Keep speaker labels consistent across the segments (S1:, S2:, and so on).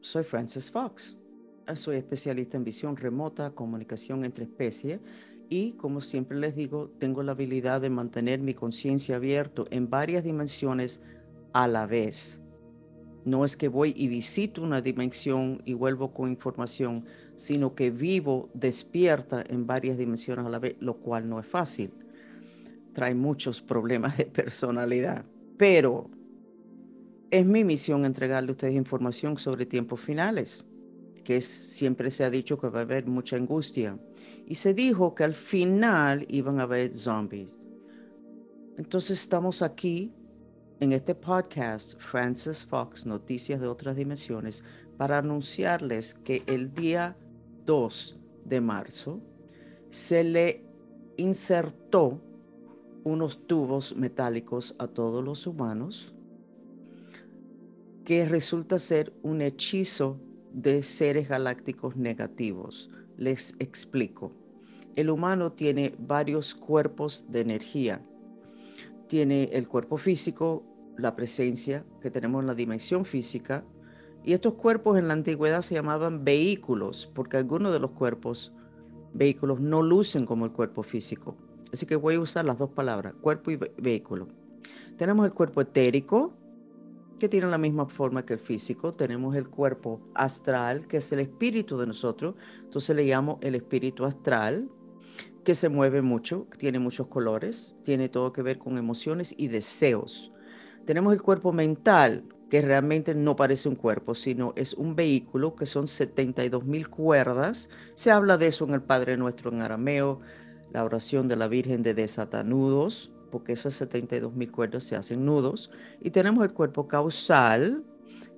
S1: soy Frances Fox. Soy especialista en visión remota, comunicación entre especies y, como siempre les digo, tengo la habilidad de mantener mi conciencia abierto en varias dimensiones a la vez. No es que voy y visito una dimensión y vuelvo con información, sino que vivo despierta en varias dimensiones a la vez, lo cual no es fácil. Trae muchos problemas de personalidad, pero es mi misión entregarle a ustedes información sobre tiempos finales, que siempre se ha dicho que va a haber mucha angustia. Y se dijo que al final iban a haber zombies. Entonces estamos aquí en este podcast, Francis Fox, Noticias de otras Dimensiones, para anunciarles que el día 2 de marzo se le insertó unos tubos metálicos a todos los humanos que resulta ser un hechizo de seres galácticos negativos. Les explico. El humano tiene varios cuerpos de energía. Tiene el cuerpo físico, la presencia que tenemos en la dimensión física, y estos cuerpos en la antigüedad se llamaban vehículos, porque algunos de los cuerpos, vehículos, no lucen como el cuerpo físico. Así que voy a usar las dos palabras, cuerpo y vehículo. Tenemos el cuerpo etérico, que tienen la misma forma que el físico. Tenemos el cuerpo astral, que es el espíritu de nosotros. Entonces le llamo el espíritu astral, que se mueve mucho, tiene muchos colores, tiene todo que ver con emociones y deseos. Tenemos el cuerpo mental, que realmente no parece un cuerpo, sino es un vehículo, que son 72 mil cuerdas. Se habla de eso en el Padre Nuestro en arameo, la oración de la Virgen de Desatanudos, porque esas 72 mil cuerdas se hacen nudos, y tenemos el cuerpo causal,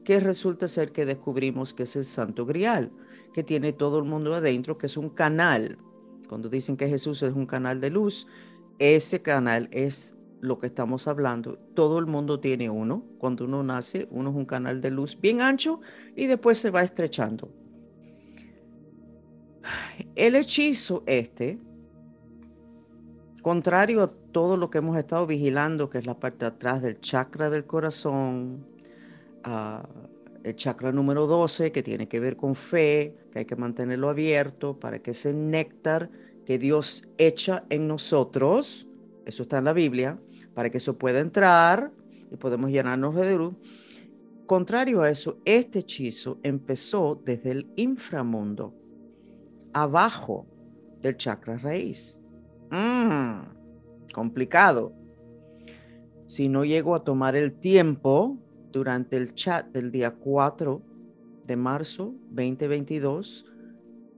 S1: que resulta ser que descubrimos que es el Santo Grial, que tiene todo el mundo adentro, que es un canal. Cuando dicen que Jesús es un canal de luz, ese canal es lo que estamos hablando. Todo el mundo tiene uno. Cuando uno nace, uno es un canal de luz bien ancho y después se va estrechando. El hechizo este Contrario a todo lo que hemos estado vigilando, que es la parte atrás del chakra del corazón, ah, el chakra número 12, que tiene que ver con fe, que hay que mantenerlo abierto para que ese néctar que Dios echa en nosotros, eso está en la Biblia, para que eso pueda entrar y podemos llenarnos de luz. Contrario a eso, este hechizo empezó desde el inframundo, abajo del chakra raíz. Mmm, complicado. Si no llego a tomar el tiempo durante el chat del día 4 de marzo 2022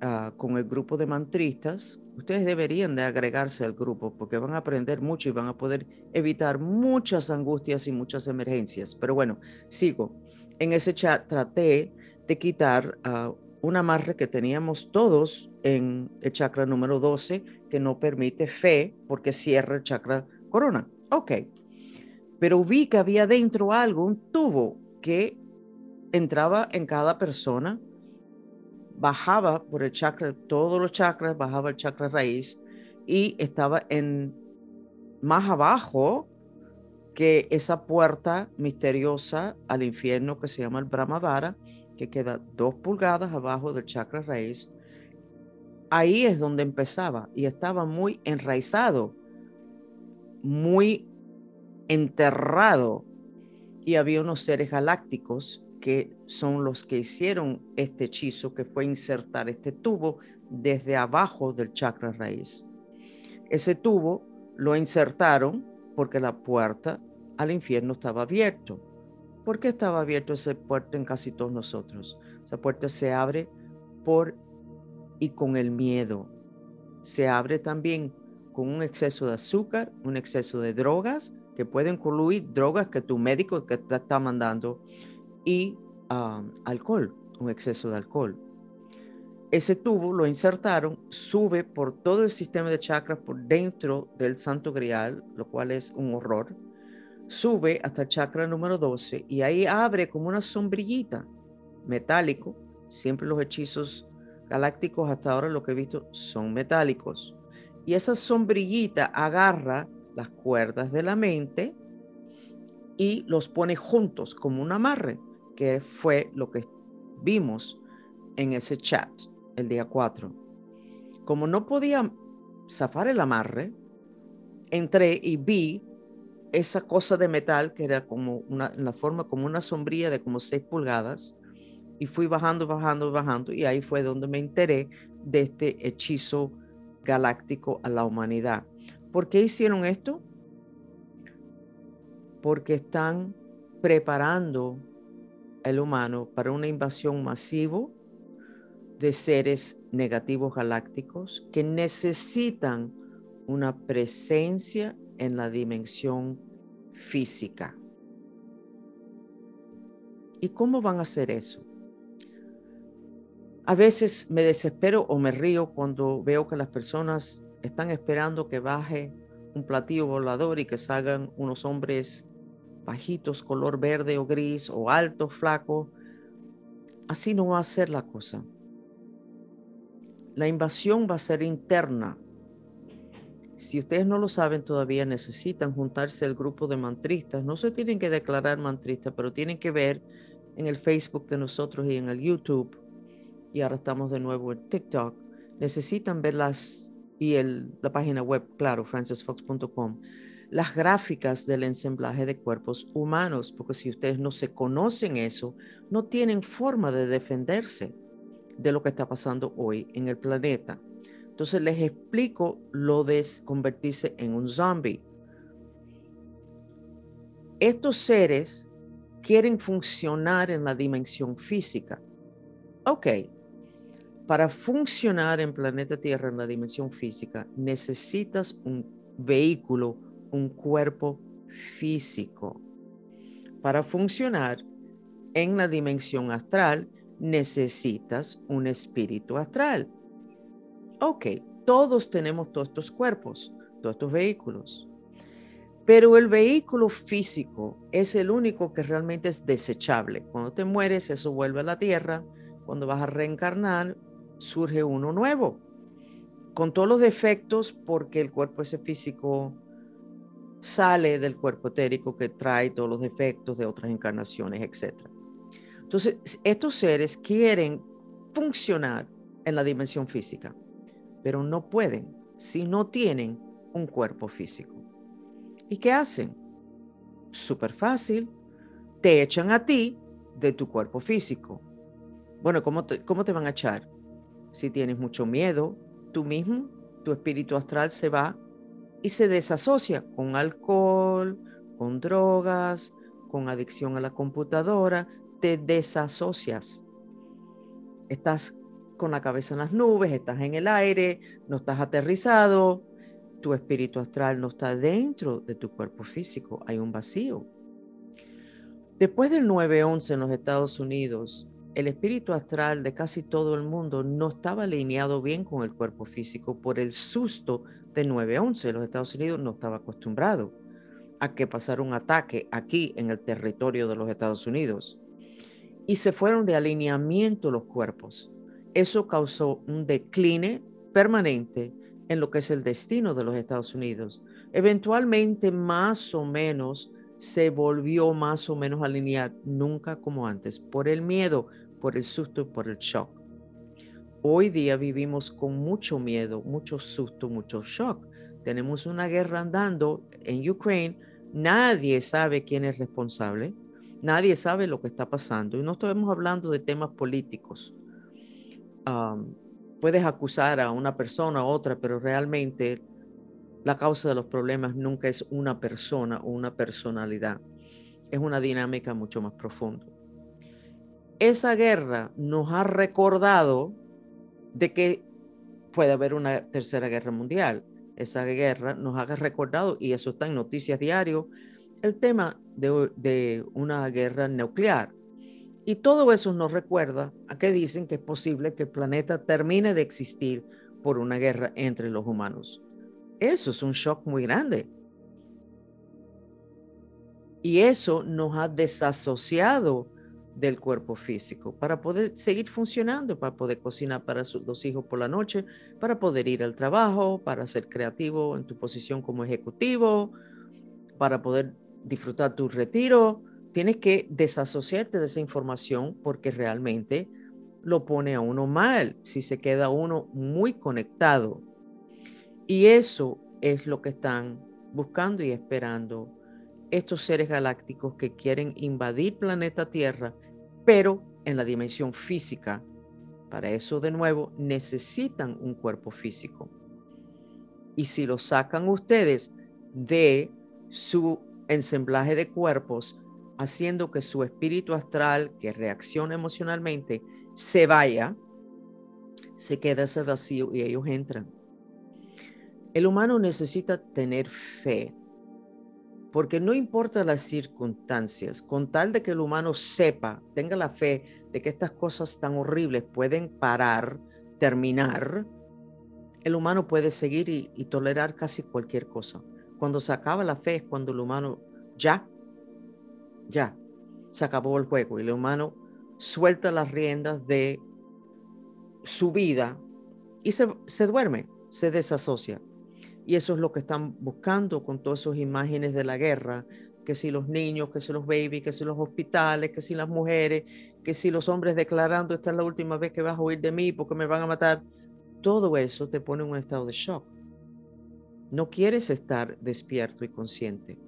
S1: ah, con el grupo de mantristas, ustedes deberían de agregarse al grupo porque van a aprender mucho y van a poder evitar muchas angustias y muchas emergencias. Pero bueno, sigo. En ese chat traté de quitar uh, un amarre que teníamos todos en el chakra número 12 que no permite fe porque cierra el chakra corona. Ok. Pero vi que había dentro algo, un tubo que entraba en cada persona, bajaba por el chakra, todos los chakras, bajaba el chakra raíz y estaba en más abajo que esa puerta misteriosa al infierno que se llama el Brahmavara, que queda dos pulgadas abajo del chakra raíz ahí es donde empezaba y estaba muy enraizado, muy enterrado. Y había unos seres galácticos que son los que hicieron este hechizo, que fue insertar este tubo desde abajo del chakra raíz. Ese tubo lo insertaron porque la puerta al infierno estaba abierto. ¿Por qué estaba abierto esa puerta en casi todos nosotros? Esa puerta se abre por y con el miedo. Se abre también con un exceso de azúcar, un exceso de drogas, que pueden incluir drogas que tu médico te está mandando, y alcohol, un exceso de alcohol. Ese tubo lo insertaron, sube por todo el sistema de chakras por dentro del santo grial, lo cual es un horror. Sube hasta el chakra número 12 y ahí abre como una sombrillita metálico. Siempre los hechizos galácticos hasta ahora lo que he visto son metálicos. Y esa sombrillita agarra las cuerdas de la mente y los pone juntos como un amarre, que fue lo que vimos en ese chat el día 4. Como no podía zafar el amarre, entré y vi esa cosa de metal que era como una, en la forma como una sombría de como 6 pulgadas y fui bajando, bajando, bajando y ahí fue donde me enteré de este hechizo galáctico a la humanidad. ¿Por qué hicieron esto? Porque están preparando el humano para una invasión masiva de seres negativos galácticos que necesitan una presencia en la dimensión física. ¿Y cómo van a hacer eso? A veces me desespero o me río cuando veo que las personas están esperando que baje un platillo volador y que salgan unos hombres bajitos, color verde o gris, o altos, flacos. Así no va a ser la cosa. La invasión va a ser interna. Si ustedes no lo saben todavía, necesitan juntarse al grupo de mantristas. No se tienen que declarar mantristas, pero tienen que ver en el Facebook de nosotros y en el YouTube. Y ahora estamos de nuevo en TikTok. Necesitan ver las y el, la página web, claro, francisfox.com las gráficas del ensamblaje de cuerpos humanos, porque si ustedes no se conocen eso, no tienen forma de defenderse de lo que está pasando hoy en el planeta. Entonces les explico lo de convertirse en un zombie. Estos seres quieren funcionar en la dimensión física. Ok, para funcionar en planeta Tierra en la dimensión física necesitas un vehículo un cuerpo físico. Para funcionar en la dimensión astral, necesitas un espíritu astral. Ok, todos tenemos todos estos cuerpos, todos estos vehículos. Pero el vehículo físico es el único que realmente es desechable. Cuando te mueres, eso vuelve a la tierra. Cuando vas a reencarnar, surge uno nuevo, con todos los defectos, porque el cuerpo ese físico sale del cuerpo etérico que trae todos los defectos de otras encarnaciones, etc. Entonces, estos seres quieren funcionar en la dimensión física, pero no pueden si no tienen un cuerpo físico. ¿Y qué hacen? Súper fácil, te echan a ti de tu cuerpo físico. Bueno, ¿cómo te, ¿cómo te van a echar? Si tienes mucho miedo, tú mismo, tu espíritu astral se va y se desasocia con alcohol, con drogas, con adicción a la computadora, te desasocias. Estás con la cabeza en las nubes, estás en el aire, no estás aterrizado, tu espíritu astral no está dentro de tu cuerpo físico, hay un vacío. Después del 9-11 en los Estados Unidos, el espíritu astral de casi todo el mundo no estaba alineado bien con el cuerpo físico por el susto de 9-11. Los Estados Unidos no estaba acostumbrado a que pasara un ataque aquí en el territorio de los Estados Unidos. Y se fueron de alineamiento los cuerpos. Eso causó un decline permanente en lo que es el destino de los Estados Unidos. Eventualmente, más o menos, se volvió más o menos a alinear, nunca como antes, por el miedo, por el susto por el shock. Hoy día vivimos con mucho miedo, mucho susto, mucho shock. Tenemos una guerra andando en Ucrania. Nadie sabe quién es responsable. Nadie sabe lo que está pasando. Y no estamos hablando de temas políticos. Puedes acusar a una persona u otra, pero realmente la causa de los problemas nunca es una persona o una personalidad. Es una dinámica mucho más profunda. Esa guerra nos ha recordado de que puede haber una tercera guerra mundial. Esa guerra nos ha recordado, y eso está en noticias diario, el tema de, de una guerra nuclear. Y todo eso nos recuerda a que dicen que es posible que el planeta termine de existir por una guerra entre los humanos. Eso es un shock muy grande. Y eso nos ha desasociado del cuerpo físico para poder seguir funcionando, para poder cocinar para sus dos hijos por la noche, para poder ir al trabajo, para ser creativo en tu posición como ejecutivo, para poder disfrutar tu retiro, tienes que desasociarte de esa información porque realmente lo pone a uno mal si se queda uno muy conectado. Y eso es lo que están buscando y esperando estos seres galácticos que quieren invadir planeta Tierra, pero en la dimensión física. Para eso, de nuevo, necesitan un cuerpo físico. Y si lo sacan ustedes de su ensamblaje de cuerpos, haciendo que su espíritu astral, que reacciona emocionalmente, se vaya, se queda ese vacío y ellos entran. El humano necesita tener fe, porque no importa las circunstancias, con tal de que el humano sepa, tenga la fe de que estas cosas tan horribles pueden parar, terminar, el humano puede seguir y, y tolerar casi cualquier cosa. Cuando se acaba la fe es cuando el humano ya, ya, se acabó el juego y el humano suelta las riendas de su vida y se, duerme, se desasocia. Y eso es lo que están buscando con todas esas imágenes de la guerra, que si los niños, que si los babies, que si los hospitales, que si las mujeres, que si los hombres declarando esta es la última vez que vas a huir de mí porque me van a matar. Todo eso te pone en un estado de shock. No quieres estar despierto y consciente.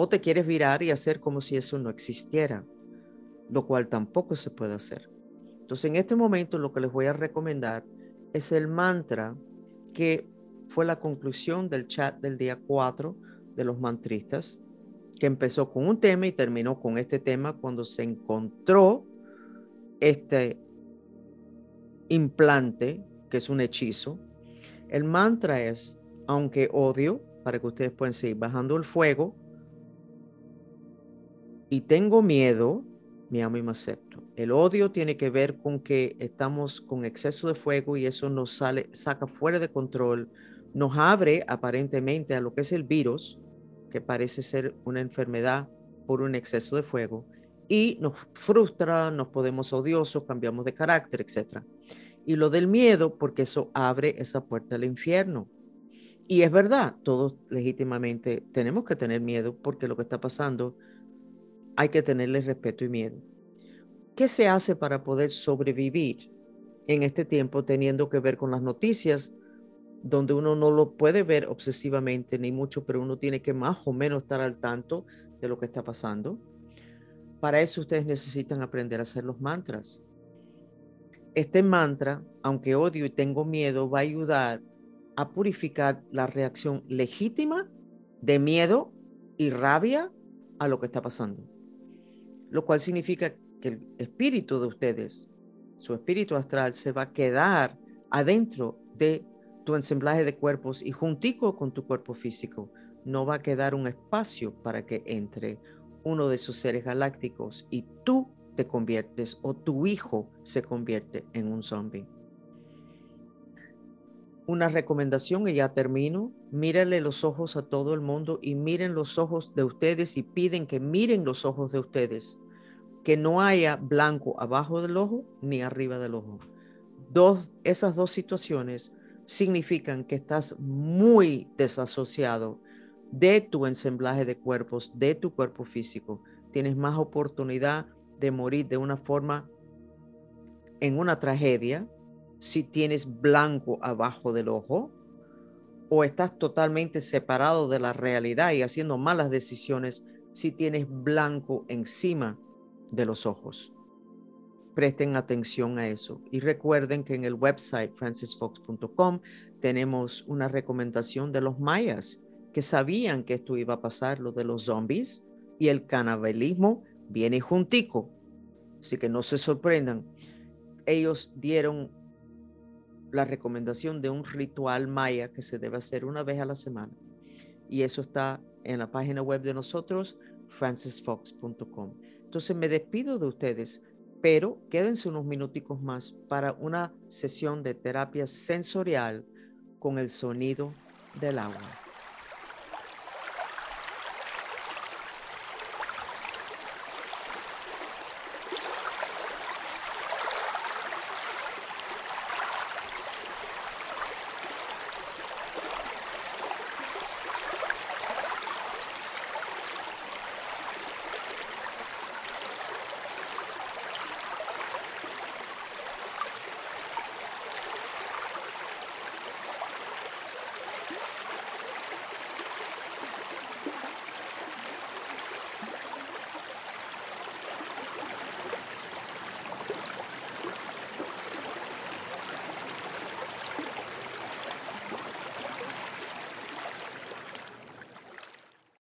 S1: O te quieres virar y hacer como si eso no existiera lo cual tampoco se puede hacer. Entonces, en este momento lo que les voy a recomendar es el mantra que fue la conclusión del chat del día 4 de los mantristas, que empezó con un tema y terminó con este tema cuando se encontró este implante, que es un hechizo. El mantra es, aunque odio, para que ustedes puedan seguir bajando el fuego, y tengo miedo, me amo y me acepto. El odio tiene que ver con que estamos con exceso de fuego y eso nos sale, saca fuera de control, nos abre aparentemente a lo que es el virus, que parece ser una enfermedad por un exceso de fuego, y nos frustra, nos podemos odiosos, cambiamos de carácter, etc. Y lo del miedo, porque eso abre esa puerta al infierno. Y es verdad, todos legítimamente tenemos que tener miedo porque lo que está pasando hay que tenerle respeto y miedo. ¿Qué se hace para poder sobrevivir en este tiempo teniendo que ver con las noticias, donde uno no lo puede ver obsesivamente ni mucho, pero uno tiene que más o menos estar al tanto de lo que está pasando? Para eso ustedes necesitan aprender a hacer los mantras. Este mantra, aunque odio y tengo miedo, va a ayudar a purificar la reacción legítima de miedo y rabia a lo que está pasando lo cual significa que el espíritu de ustedes, su espíritu astral, se va a quedar adentro de tu ensamblaje de cuerpos y juntico con tu cuerpo físico. No va a quedar un espacio para que entre uno de sus seres galácticos y tú te conviertes o tu hijo se convierte en un zombie. Una recomendación y ya termino. Mírale los ojos a todo el mundo y miren los ojos de ustedes y piden que miren los ojos de ustedes. Que no haya blanco abajo del ojo ni arriba del ojo. Dos, esas dos situaciones significan que estás muy desasociado de tu ensamblaje de cuerpos, de tu cuerpo físico. Tienes más oportunidad de morir de una forma en una tragedia si tienes blanco abajo del ojo o estás totalmente separado de la realidad y haciendo malas decisiones si tienes blanco encima de los ojos. Presten atención a eso y recuerden que en el website francisfox.com tenemos una recomendación de los mayas que sabían que esto iba a pasar, lo de los zombies y el canibalismo viene juntico. Así que no se sorprendan. Ellos dieron la recomendación de un ritual maya que se debe hacer una vez a la semana. Y eso está en la página web de nosotros, francisfox.com. Entonces me despido de ustedes, pero quédense unos minuticos más para una sesión de terapia sensorial con el sonido del agua.